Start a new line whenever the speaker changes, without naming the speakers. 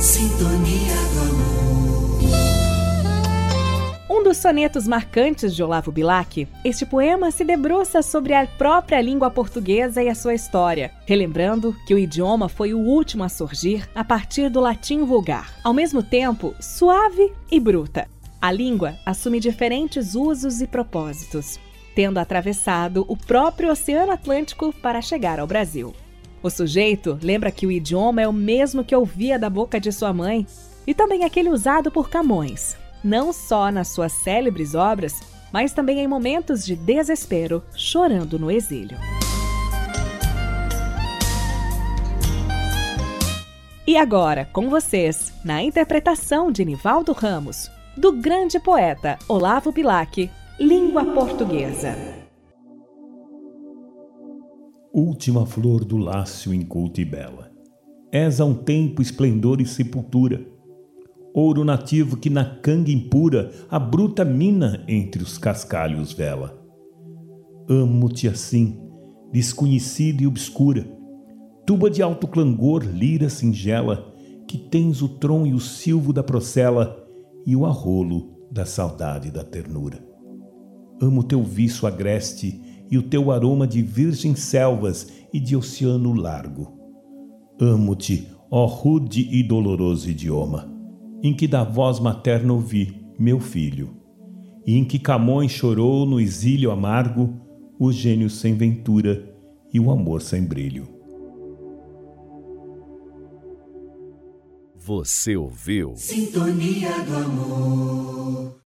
Sintonia do amor.
Um dos sonetos marcantes de Olavo Bilac, este poema se debruça sobre a própria língua portuguesa e a sua história, relembrando que o idioma foi o último a surgir a partir do latim vulgar, ao mesmo tempo suave e bruta. A língua assume diferentes usos e propósitos, tendo atravessado o próprio Oceano Atlântico para chegar ao Brasil. O sujeito lembra que o idioma é o mesmo que ouvia da boca de sua mãe e também aquele usado por Camões, não só nas suas célebres obras, mas também em momentos de desespero, chorando no exílio. E agora, com vocês, na interpretação de Nivaldo Ramos, do grande poeta Olavo Bilac, Língua Portuguesa.
Última flor do lácio inculta e bela, és a um tempo esplendor e sepultura, ouro nativo que na canga impura a bruta mina entre os cascalhos vela. Amo-te assim, desconhecida e obscura, tuba de alto clangor, lira singela, que tens o tron e o silvo da procela e o arrolo da saudade e da ternura. Amo teu viço agreste e o teu aroma de virgens selvas e de oceano largo. Amo-te, ó rude e doloroso idioma, em que da voz materna ouvi, meu filho, e em que Camões chorou no exílio amargo o gênio sem ventura e o amor sem brilho.
Você ouviu?
Sintonia do amor.